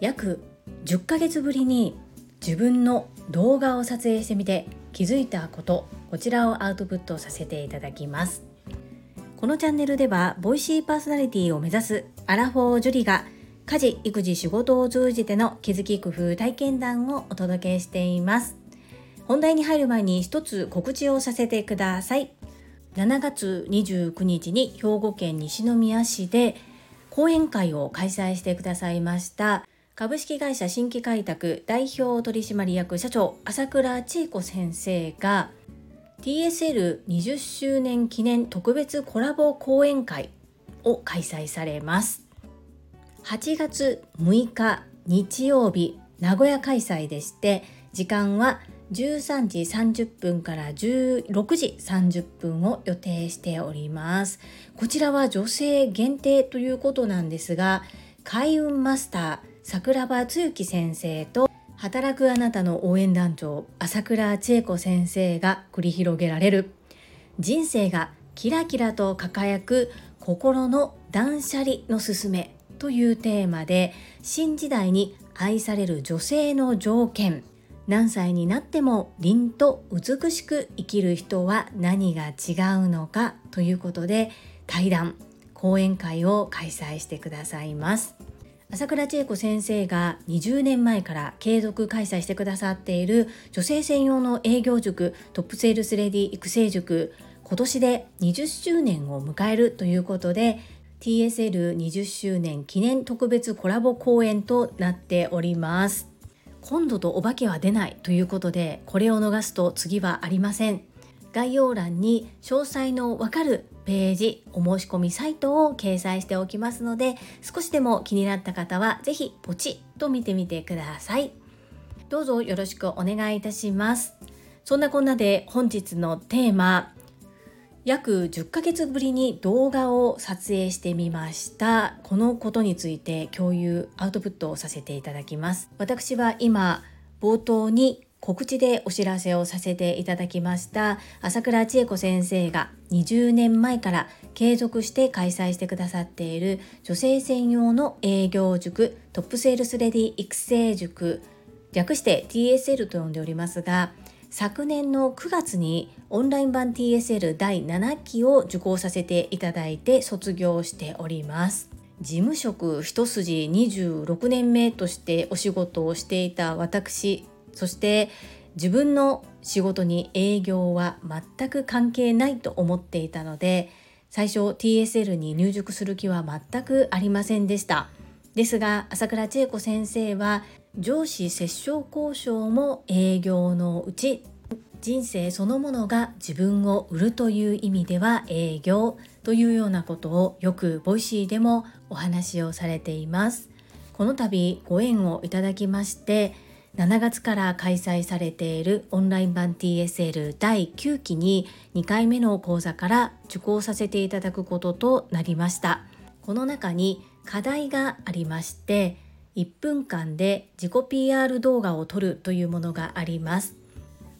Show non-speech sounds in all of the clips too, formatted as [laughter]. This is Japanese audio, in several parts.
約10ヶ月ぶりに自分の動画を撮影してみて気づいたことこちらをアウトプットさせていただきます。このチャンネルではボイシーパーソナリティを目指すアラフォージュリが家事育児仕事を通じての気づき工夫体験談をお届けしています。本題に入る前に一つ告知をさせてください。7月29日に兵庫県西宮市で講演会を開催してくださいました。株式会社新規開拓代表取締役社長朝倉千恵子先生が TSL20 周年記念特別コラボ講演会を開催されます。8月6日日曜日名古屋開催でして時間は13時30分から16時30分を予定しております。こちらは女性限定ということなんですが開運マスター桜庭つゆき先生と働くあなたの応援団長朝倉千恵子先生が繰り広げられる。人生がキラキラと輝く心の断捨離のすすめというテーマで新時代に愛される女性の条件。何歳になっても凛と美しく生きる人は何が違うのかということで対談講演会を開催してくださいます。朝倉千恵子先生が20年前から継続開催してくださっている女性専用の営業塾トップセールスレディ育成塾今年で20周年を迎えるということで TSL20 周年記念特別コラボ公演となっております。今度とお化けは出ないということでこれを逃すと次はありません。概要欄に詳細のわかるページお申し込みサイトを掲載しておきますので少しでも気になった方は是非ポチッと見てみてください。どうぞよろしくお願いいたします。そんなこんなで本日のテーマ約10ヶ月ぶりに動画を撮影してみました。このことについて共有アウトプットをさせていただきます。私は今冒頭に告知でお知らせをさせていただきました。朝倉千恵子先生が20年前から継続して開催してくださっている女性専用の営業塾トップセールスレディ育成塾略して TSL と呼んでおりますが昨年の9月にオンライン版 TSL 第7期を受講させていただいて卒業しております。事務職一筋26年目としてお仕事をしていた私そして自分の仕事に営業は全く関係ないと思っていたので最初 TSL に入塾する気は全くありませんでした。ですが朝倉千恵子先生は上司折衝交渉も営業のうち人生そのものが自分を売るという意味では営業というようなことをよく Voicy でもお話をされています。この度ご縁をいただきまして7月から開催されているオンライン版 TSL 第9期に2回目の講座から受講させていただくこととなりました。この中に課題がありまして1分間で自己 PR 動画を撮るというものがあります。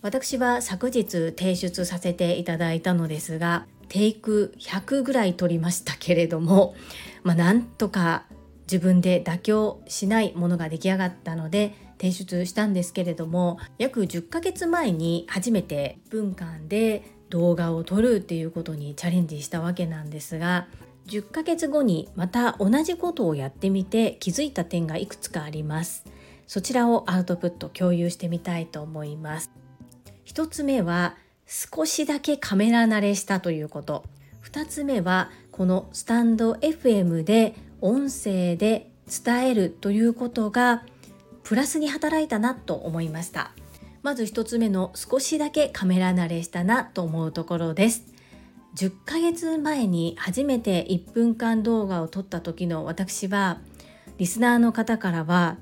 私は昨日提出させていただいたのですがテイク100ぐらい撮りましたけれども、まあ、なんとか自分で妥協しないものが出来上がったので提出したんですけれども約10ヶ月前に初めて1分間で動画を撮るっていうことにチャレンジしたわけなんですが10ヶ月後にまた同じことをやってみて気づいた点がいくつかあります。そちらをアウトプット共有してみたいと思います。1つ目は少しだけカメラ慣れしたということ。2つ目はこのスタンド FM で音声で伝えるということがプラスに働いたなと思いました。まず1つ目の少しだけカメラ慣れしたなと思うところです。10ヶ月前に初めて1分間動画を撮った時の私はリスナーの方からは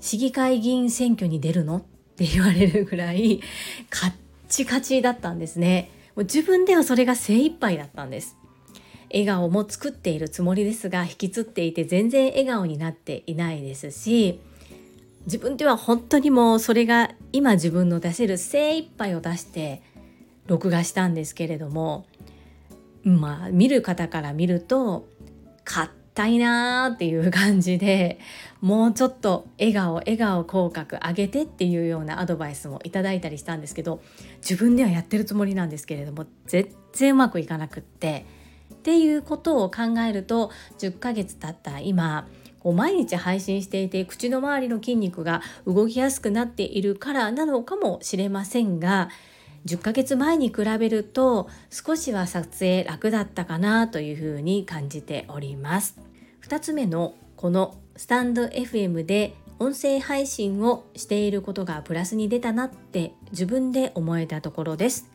市議会議員選挙に出るのって言われるぐらいカッチカチだったんですね。[laughs] もう自分ではそれが精一杯だったんです。笑顔も作っているつもりですが引きつっていて全然笑顔になっていないですし自分では本当にもうそれが今自分の出せる精一杯を出して録画したんですけれどもまあ見る方から見ると硬いなーっていう感じでもうちょっと笑顔笑顔口角上げてっていうようなアドバイスもいただいたりしたんですけど自分ではやってるつもりなんですけれども全然うまくいかなくってっていうことを考えると10ヶ月経った今こう毎日配信していて口の周りの筋肉が動きやすくなっているからなのかもしれませんが10ヶ月前に比べると少しは撮影楽だったかなというふうに感じております。2つ目のこのスタンド FM で音声配信をしていることがプラスに出たなって自分で思えたところです。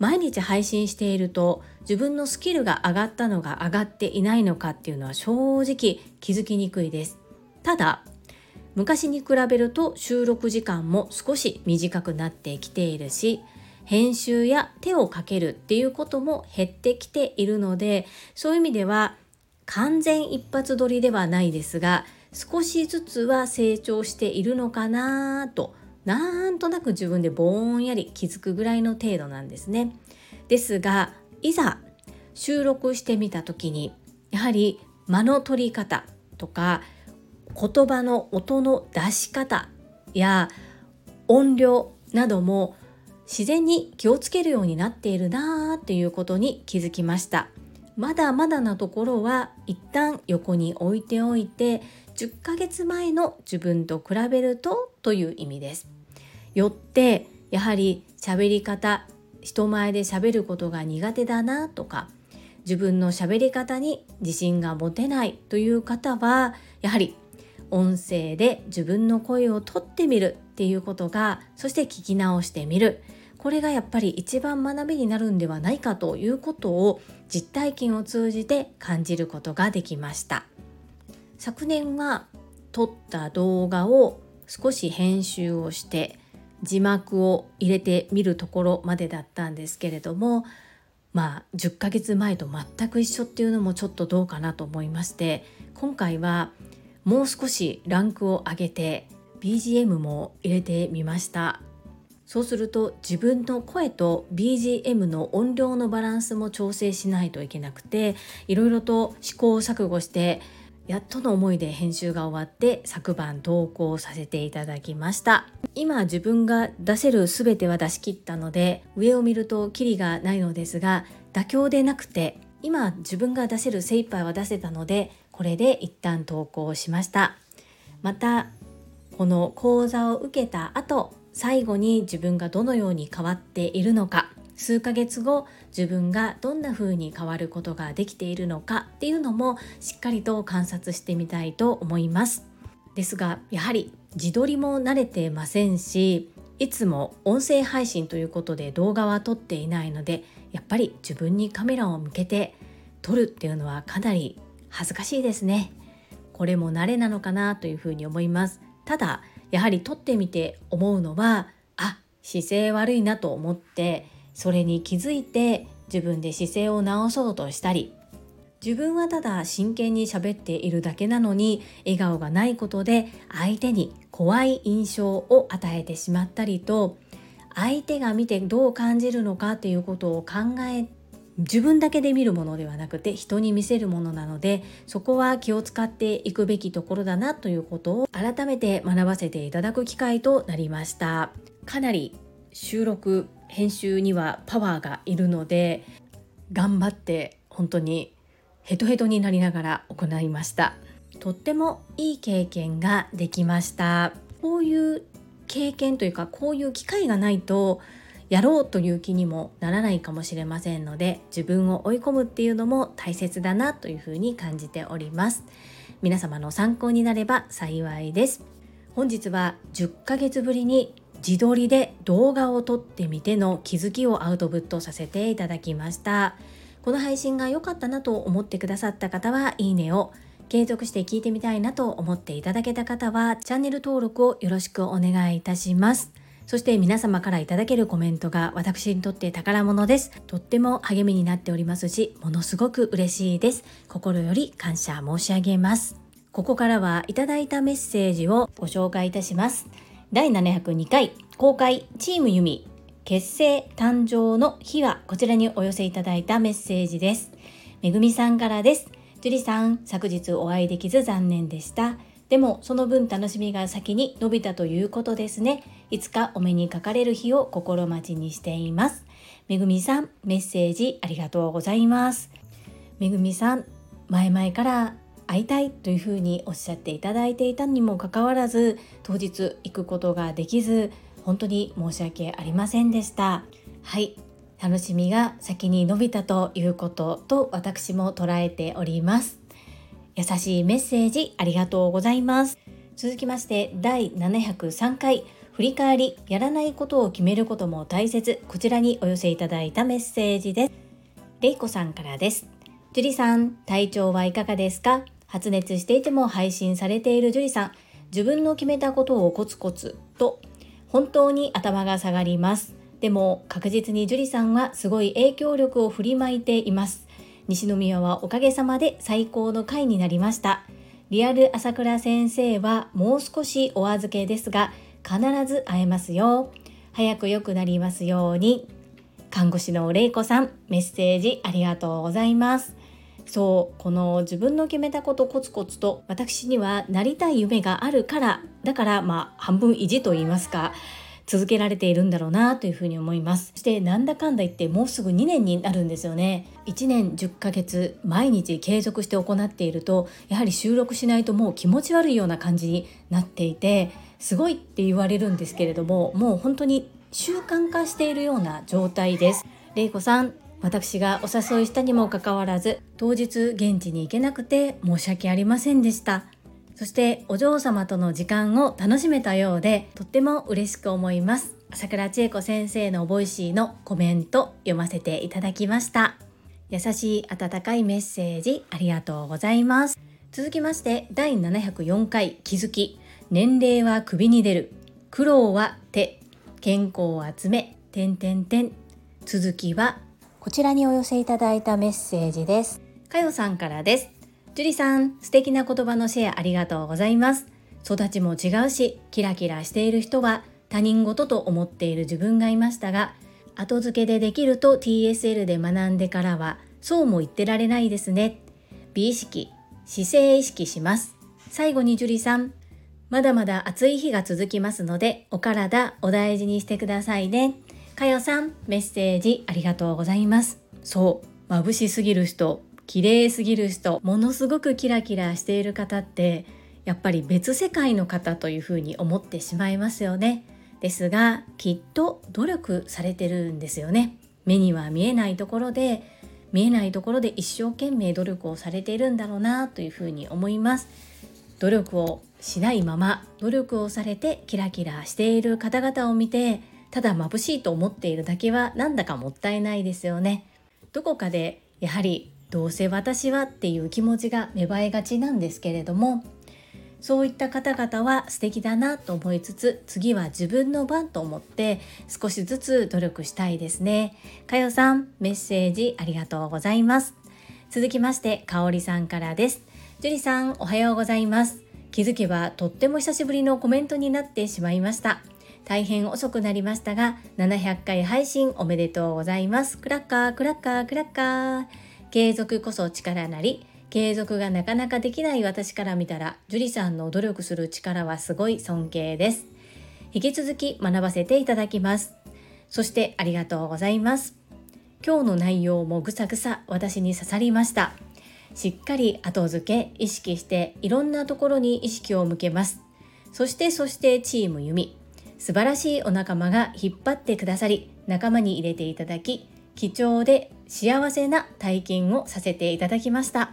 毎日配信していると自分のスキルが上がったのが上がっていないのかっていうのは正直気づきにくいです。ただ昔に比べると収録時間も少し短くなってきているし編集や手をかけるっていうことも減ってきているのでそういう意味では完全一発撮りではないですが少しずつは成長しているのかなとなんとなく自分でぼんやり気づくぐらいの程度なんですね。ですがいざ収録してみた時にやはり間の取り方とか言葉の音の出し方や音量なども自然に気をつけるようになっているなーっていうことに気づきました。まだまだなところは一旦横に置いておいて10ヶ月前の自分と比べるとという意味です。よってやはり喋り方人前で喋ることが苦手だなとか自分の喋り方に自信が持てないという方はやはり音声で自分の声をとってみるっていうことがそして聞き直してみる。これがやっぱり一番学びになるんではないかということを実体験を通じて感じることができました。昨年は撮った動画を少し編集をして字幕を入れてみるところまでだったんですけれどもまあ10ヶ月前と全く一緒っていうのもちょっとどうかなと思いまして今回はもう少しランクを上げて BGM も入れてみました。そうすると自分の声と BGM の音量のバランスも調整しないといけなくていろいろと試行錯誤してやっとの思いで編集が終わって昨晩投稿させていただきました。今自分が出せる全ては出し切ったので上を見るとキリがないのですが妥協でなくて今自分が出せる精一杯は出せたのでこれで一旦投稿しました。またこの講座を受けた後最後に自分がどのように変わっているのか数ヶ月後自分がどんな風に変わることができているのかっていうのもしっかりと観察してみたいと思います。ですがやはり自撮りも慣れてませんしいつも音声配信ということで動画は撮っていないのでやっぱり自分にカメラを向けて撮るっていうのはかなり恥ずかしいですね。これも慣れなのかなというふうに思います。ただやはり撮ってみて思うのはあ姿勢悪いなと思ってそれに気づいて自分で姿勢を直そうとしたり自分はただ真剣に喋っているだけなのに笑顔がないことで相手に怖い印象を与えてしまったりと相手が見てどう感じるのかっていうことを考え自分だけで見るものではなくて人に見せるものなのでそこは気を使っていくべきところだなということを改めて学ばせていただく機会となりました。かなり収録編集にはパワーがいるので頑張って本当にヘトヘトになりながら行いました。とってもいい経験ができました。こういう経験というかこういう機会がないとやろうという気にもならないかもしれませんので自分を追い込むっていうのも大切だなというふうに感じております。皆様の参考になれば幸いです。本日は10ヶ月ぶりに自撮りで動画を撮ってみての気づきをアウトプットさせていただきました。この配信が良かったなと思ってくださった方はいいねを。継続して聞いてみたいなと思っていただけた方はチャンネル登録をよろしくお願いいたします。そして皆様からいただけるコメントが私にとって宝物です。とっても励みになっておりますしものすごく嬉しいです。心より感謝申し上げます。ここからはいただいたメッセージをご紹介いたします。第702回公開チームユミ結成誕生の日はこちらにお寄せいただいたメッセージです。めぐみさんからです。樹里さん昨日お会いできず残念でした。でもその分楽しみが先に伸びたということですね。いつかお目にかかれる日を心待ちにしています。めぐみさんメッセージありがとうございます。めぐみさん前々から会いたいというふうにおっしゃっていただいていたにもかかわらず当日行くことができず本当に申し訳ありませんでした。はい楽しみが先に伸びたということと私も捉えております。優しいメッセージありがとうございます。続きまして第703回振り返りやらないことを決めることも大切。こちらにお寄せいただいたメッセージです。れいこさんからです。樹里さん体調はいかがですか？発熱していても配信されている樹里さん自分の決めたことをコツコツと本当に頭が下がります。でも確実に樹里さんはすごい影響力を振りまいています。西宮はおかげさまで最高の回になりました。リアル朝倉先生はもう少しお預けですが必ず会えますよ。早く良くなりますように。看護師のれいこさんメッセージありがとうございます。そうこの自分の決めたことコツコツと私にはなりたい夢があるからだからまあ半分意地と言いますか。続けられているんだろうなというふうに思います。そしてなんだかんだ言ってもうすぐ2年になるんですよね。1年10ヶ月毎日継続して行っているとやはり収録しないともう気持ち悪いような感じになっていてすごいって言われるんですけれどももう本当に習慣化しているような状態です。れいこさん私がお誘いしたにもかかわらず当日現地に行けなくて申し訳ありませんでした。そしてお嬢様との時間を楽しめたようでとっても嬉しく思います。朝倉千恵子先生の Voicy のコメント読ませていただきました。優しい温かいメッセージありがとうございます。続きまして第704回気づき。年齢は首に出る。苦労は手。健康を集め。点点点続きはこちらにお寄せいただいたメッセージです。かよさんからです。樹里さん、素敵な言葉のシェアありがとうございます。育ちも違うし、キラキラしている人は他人事と思っている自分がいましたが、後付けでできると TSL で学んでからは、そうも言ってられないですね。美意識、姿勢意識します。最後に樹里さん、まだまだ暑い日が続きますので、お体お大事にしてくださいね。かよさん、メッセージありがとうございます。そう、眩しすぎる人、綺麗すぎる人ものすごくキラキラしている方ってやっぱり別世界の方というふうに思ってしまいますよね。ですがきっと努力されてるんですよね。目には見えないところで見えないところで一生懸命努力をされているんだろうなというふうに思います。努力をしないまま努力をされてキラキラしている方々を見てただ眩しいと思っているだけはなんだかもったいないですよね。どこかでやはりどうせ私はっていう気持ちが芽生えがちなんですけれどもそういった方々は素敵だなと思いつつ次は自分の番と思って少しずつ努力したいですね。かよさんメッセージありがとうございます。続きましてかおりさんからです。樹里さんおはようございます。気づけばとっても久しぶりのコメントになってしまいました。大変遅くなりましたが700回配信おめでとうございます。クラッカークラッカークラッカー。継続こそ力なり継続がなかなかできない私から見たら樹里さんの努力する力はすごい尊敬です。引き続き学ばせていただきます。そしてありがとうございます。今日の内容もぐさぐさ私に刺さりました。しっかり後付け意識していろんなところに意識を向けます。そしてそしてチーム弓。素晴らしいお仲間が引っ張ってくださり仲間に入れていただき貴重で幸せな体験をさせていただきました。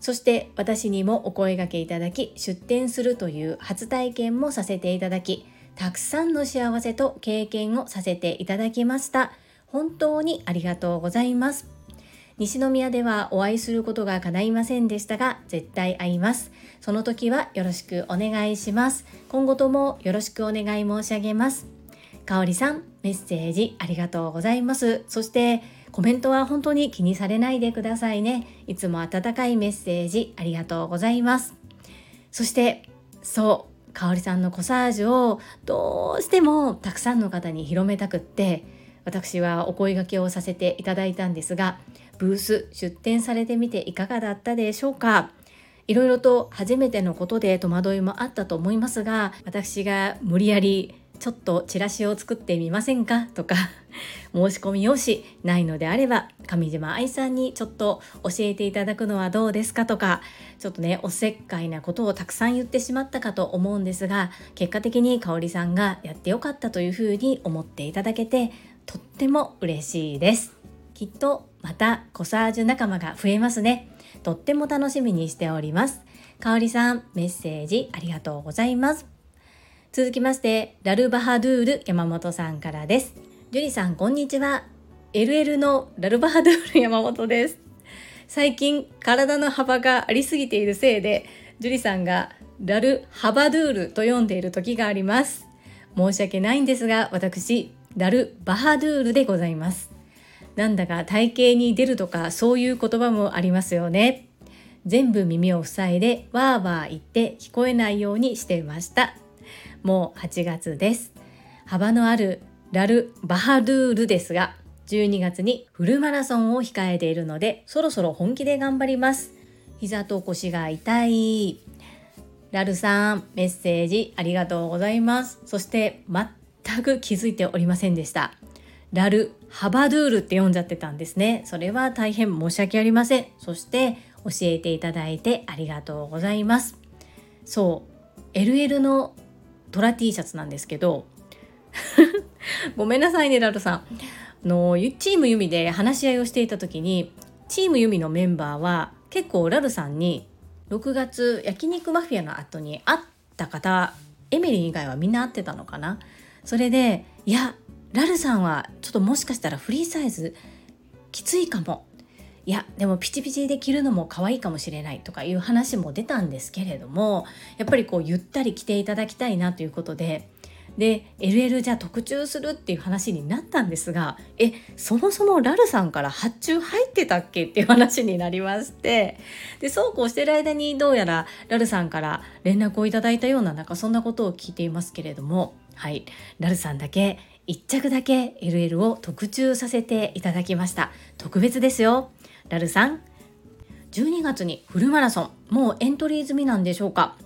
そして私にもお声がけいただき出展するという初体験もさせていただきたくさんの幸せと経験をさせていただきました。本当にありがとうございます。西宮ではお会いすることが叶いませんでしたが絶対会います。その時はよろしくお願いします。今後ともよろしくお願い申し上げます。かおりさんメッセージありがとうございますそしてコメントは本当に気にされないでくださいね。いつも温かいメッセージありがとうございます。そして、そう、かおりさんのコサージュをどうしてもたくさんの方に広めたくって、私はお声がけをさせていただいたんですがブース出展されてみていかがだったでしょうかいろいろと初めてのことで戸惑いもあったと思いますが私が無理やりちょっとチラシを作ってみませんか？とか申し込み用紙ないのであれば上島愛さんにちょっと教えていただくのはどうですか？とかちょっとねおせっかいなことをたくさん言ってしまったかと思うんですが結果的に香里さんがやってよかったというふうに思っていただけてとっても嬉しいです。きっとまたコサージュ仲間が増えますね。とっても楽しみにしております。香里さんメッセージありがとうございます。続きまして、ラルバハドゥール山本さんからです。ジュリさん、こんにちは。LL のラルバハドゥール山本です。最近、体の幅がありすぎているせいで、ジュリさんがラルハバドゥールと読んでいる時があります。申し訳ないんですが、私、ラルバハドゥールでございます。なんだか体型に出るとかそういう言葉もありますよね。全部耳を塞いでわーわー言って聞こえないようにしていました。もう8月です。幅のあるラル・バハドゥールですが12月にフルマラソンを控えているのでそろそろ本気で頑張ります。膝と腰が痛い。ラルさんメッセージありがとうございます。そして全く気づいておりませんでした。ラル・ハバドゥールって読んじゃってたんですね。それは大変申し訳ありません。そして教えていただいてありがとうございます。そう LL のトラ T シャツなんですけど [laughs] ごめんなさいねラルさん。あのチームユミで話し合いをしていた時にチームユミのメンバーは結構ラルさんに6月焼肉マフィアの後に会った方エミリー以外はみんな会ってたのかな？それでいやラルさんはちょっともしかしたらフリーサイズきついかも。いやでもピチピチで着るのも可愛いかもしれないとかいう話も出たんですけれどもやっぱりこうゆったり着ていただきたいなということでで LL じゃ特注するっていう話になったんですがえそもそもラルさんから発注入ってたっけっていう話になりましてでそうこうしてる間にどうやらラルさんから連絡をいただいたようななんかそんなことを聞いていますけれどもはい。ラルさんだけ1着だけ LL を特注させていただきました。特別ですよ。ラルさん。12月にフルマラソン。もうエントリー済みなんでしょうか。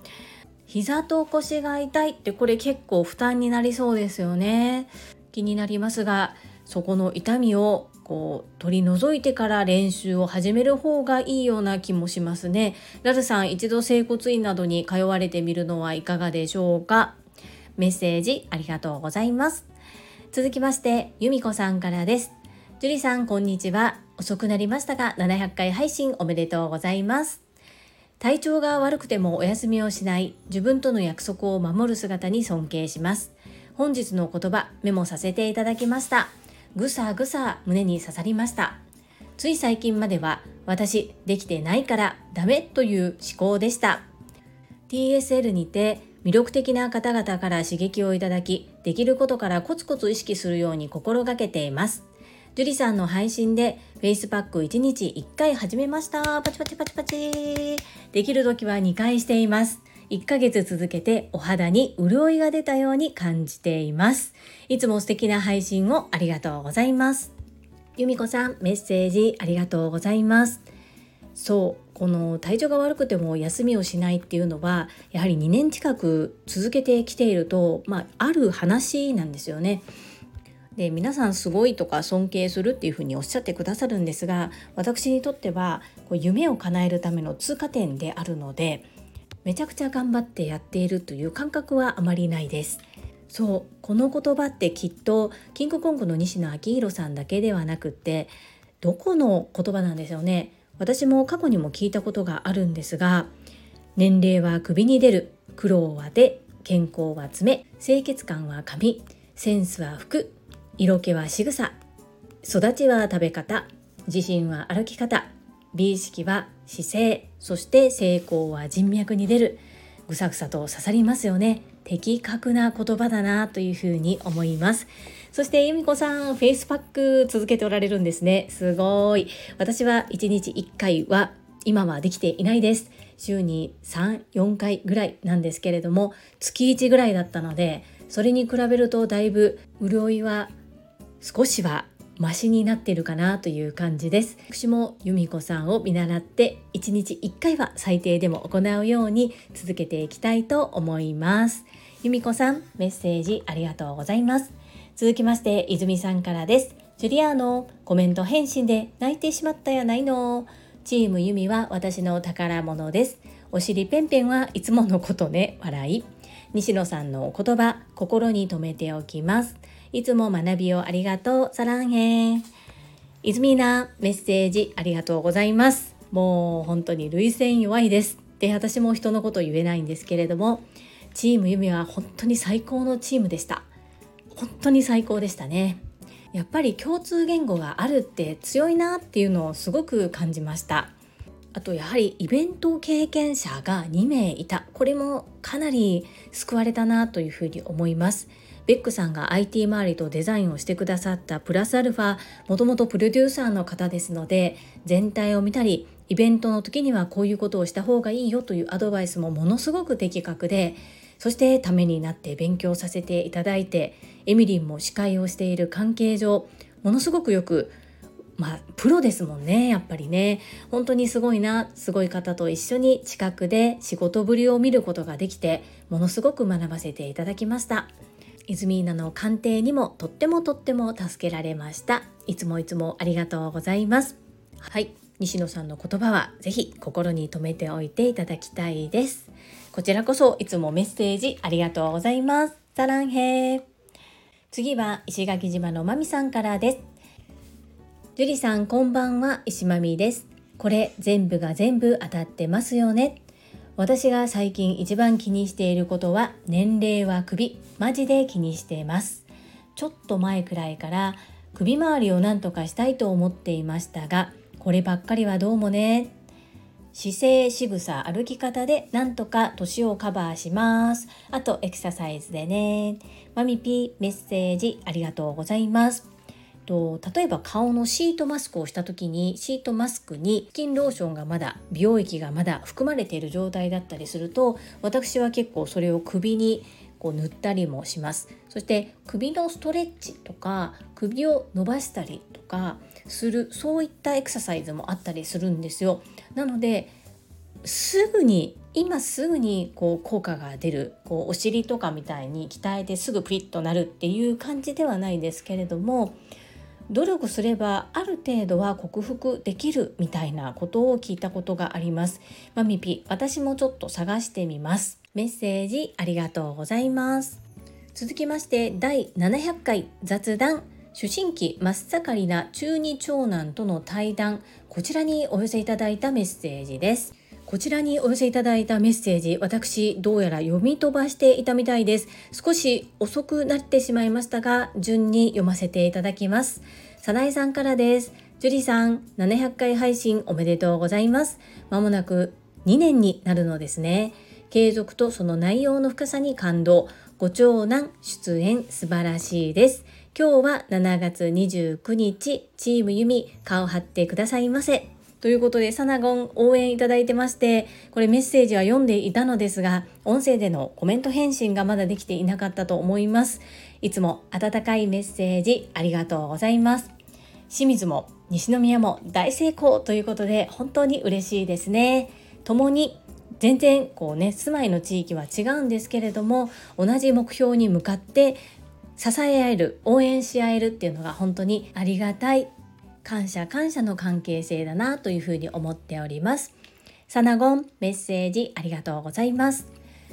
膝と腰が痛い。ってこれ結構負担になりそうですよね。気になりますがそこの痛みをこう取り除いてから練習を始める方がいいような気もしますね。ラルさん一度整骨院などに通われてみるのはいかがでしょうか。メッセージありがとうございます。続きまして由美子さんからです。樹里さんこんにちは。遅くなりましたが700回配信おめでとうございます。体調が悪くてもお休みをしない自分との約束を守る姿に尊敬します。本日の言葉メモさせていただきました。ぐさぐさ胸に刺さりました。つい最近までは私できてないからダメという思考でした。TSL にて魅力的な方々から刺激をいただきできることからコツコツ意識するように心がけています。ジュリさんの配信でフェイスパック1日1回始めました。パチパチパチパチ。できる時は2回しています。1ヶ月続けてお肌に潤いが出たように感じています。いつも素敵な配信をありがとうございます。由美子さん、メッセージありがとうございます。そう、この体調が悪くても休みをしないっていうのはやはり2年近く続けてきていると、まあ、ある話なんですよね。で皆さんすごいとか尊敬するっていうふうにおっしゃってくださるんですが私にとってはこう夢を叶えるための通過点であるのでめちゃくちゃ頑張ってやっているという感覚はあまりないです。そうこの言葉ってきっとキングコングの西野昭弘さんだけではなくってどこの言葉なんですよね。私も過去にも聞いたことがあるんですが年齢は首に出る。苦労は手。健康は爪。清潔感は髪。センスは服。色気は仕草。育ちは食べ方。自信は歩き方。美意識は姿勢。そして成功は人脈に出る。ぐさぐさと刺さりますよね。的確な言葉だなというふうに思います。そして由美子さんフェイスパック続けておられるんですね。すごい。私は1日1回は今はできていないです。週に34回ぐらいなんですけれども月1ぐらいだったのでそれに比べるとだいぶ潤いは少しはマシになってるかなという感じです。私も由美子さんを見習って1日1回は最低でも行うように続けていきたいと思います。由美子さんメッセージありがとうございます。続きまして泉さんからです。ジュリアーノコメント返信で泣いてしまったやないの。チームユミは私の宝物です。お尻ペンペンはいつものことね笑い。西野さんのお言葉心に留めておきます。いつも学びをありがとう、サランヘン。イズミーナ、メッセージありがとうございます。もう本当に涙腺弱いです。で、私も人のこと言えないんですけれども、チームユミは本当に最高のチームでした。本当に最高でしたね。やっぱり共通言語があるって強いなっていうのをすごく感じました。あとやはりイベント経験者が2名いた。これもかなり救われたなというふうに思います。ベックさんが IT 周りとデザインをしてくださったプラスアルファもともとプロデューサーの方ですので全体を見たりイベントの時にはこういうことをした方がいいよというアドバイスもものすごく的確でそしてためになって勉強させていただいてエミリンも司会をしている関係上ものすごくよくまあプロですもんねやっぱりね本当にすごいなすごい方と一緒に近くで仕事ぶりを見ることができてものすごく学ばせていただきました。イズミーナの鑑定にもとってもとっても助けられました。いつもいつもありがとうございます。はい。西野さんの言葉はぜひ心に留めておいていただきたいです。こちらこそいつもメッセージありがとうございます。サランヘ次は石垣島のまみさんからです。樹里さんこんばんは。石まみです。これ全部が全部当たってますよね。私が最近一番気にしていることは年齢は首。マジで気にしています。ちょっと前くらいから首周りを何とかしたいと思っていましたがこればっかりはどうもね。姿勢仕草歩き方でなんとか年をカバーします。あとエクササイズでね。マミピーメッセージありがとうございます。と例えば顔のシートマスクをした時にシートマスクにスキンローションがまだ美容液がまだ含まれている状態だったりすると私は結構それを首にこう塗ったりもします。そして首のストレッチとか首を伸ばしたりとかするそういったエクササイズもあったりするんですよ。なのですぐに今すぐにこう効果が出るこうお尻とかみたいに鍛えてすぐプリッとなるっていう感じではないですけれども努力すればある程度は克服できるみたいなことを聞いたことがあります。マミピ、私もちょっと探してみます。メッセージありがとうございます。続きまして第700回雑談主審期真っ盛りな中二長男との対談こちらにお寄せいただいたメッセージですこちらにお寄せいただいたメッセージ私どうやら読み飛ばしていたみたいです。少し遅くなってしまいましたが順に読ませていただきます。さなえさんからです。ジュリさん700回配信おめでとうございます。まもなく2年になるのですね。継続とその内容の深さに感動。ご長男出演素晴らしいです。今日は7月29日チームユミ顔張ってくださいませ。ということで、サナゴン応援いただいてまして、これメッセージは読んでいたのですが、音声でのコメント返信がまだできていなかったと思います。いつも温かいメッセージありがとうございます。清水も西宮も大成功ということで、本当に嬉しいですね。共に全然こうね住まいの地域は違うんですけれども同じ目標に向かって支え合える応援し合えるっていうのが本当にありがたい感謝感謝の関係性だなというふうに思っております。サナゴンメッセージありがとうございます。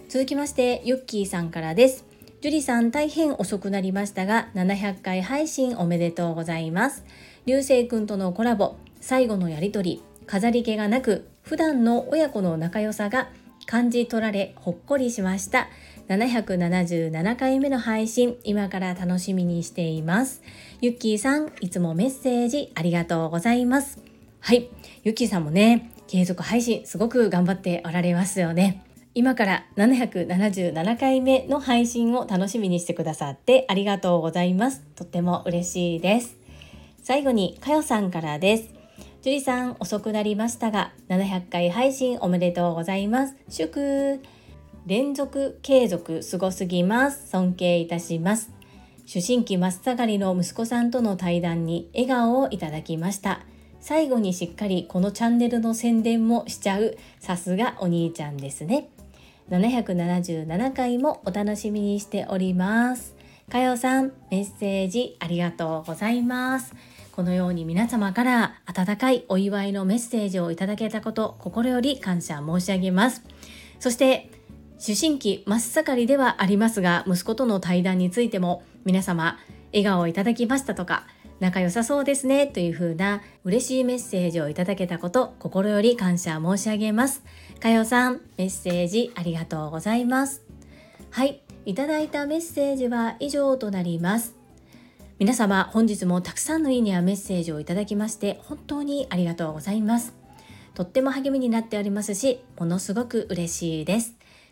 続きましてユッキーさんからです。ジュリさん大変遅くなりましたが700回配信おめでとうございます。流星くんとのコラボ最後のやりとり飾り気がなく普段の親子の仲良さが感じ取られほっこりしました。777回目の配信今から楽しみにしています。ゆっきーさんいつもメッセージありがとうございます。はい。ゆっきーさんもね継続配信すごく頑張っておられますよね。今から777回目の配信を楽しみにしてくださってありがとうございます。とっても嬉しいです。最後にかよさんからです。ジュリさん遅くなりましたが700回配信おめでとうございます。祝。連続継続すごすぎます。尊敬いたします。思春期真っ盛りの息子さんとの対談に笑顔をいただきました。最後にしっかりこのチャンネルの宣伝もしちゃう。さすがお兄ちゃんですね。777回もお楽しみにしております。かよさんメッセージありがとうございます。このように皆様から温かいお祝いのメッセージをいただけたこと心より感謝申し上げます。そして思春期真っ盛りではありますが息子との対談についても皆様笑顔をいただきましたとか仲良さそうですねという風な嬉しいメッセージをいただけたこと心より感謝申し上げます。かよさんメッセージありがとうございます。はいいただいたメッセージは以上となります。皆様本日もたくさんのいいねやメッセージをいただきまして本当にありがとうございます。とっても励みになっておりますしものすごく嬉しいです。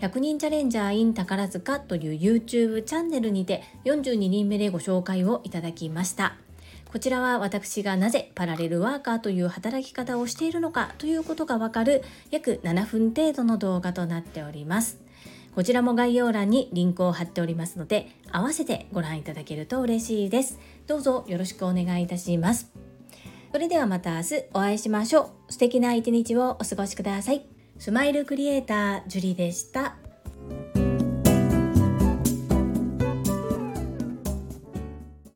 100人チャレンジャー in 宝塚という YouTube チャンネルにて42人目でご紹介をいただきました。こちらは私がなぜパラレルワーカーという働き方をしているのかということがわかる約7分程度の動画となっております。こちらも概要欄にリンクを貼っておりますので、合わせてご覧いただけると嬉しいです。どうぞよろしくお願いいたします。それではまた明日お会いしましょう。素敵な一日をお過ごしください。スマイルクリエイタージュリでした。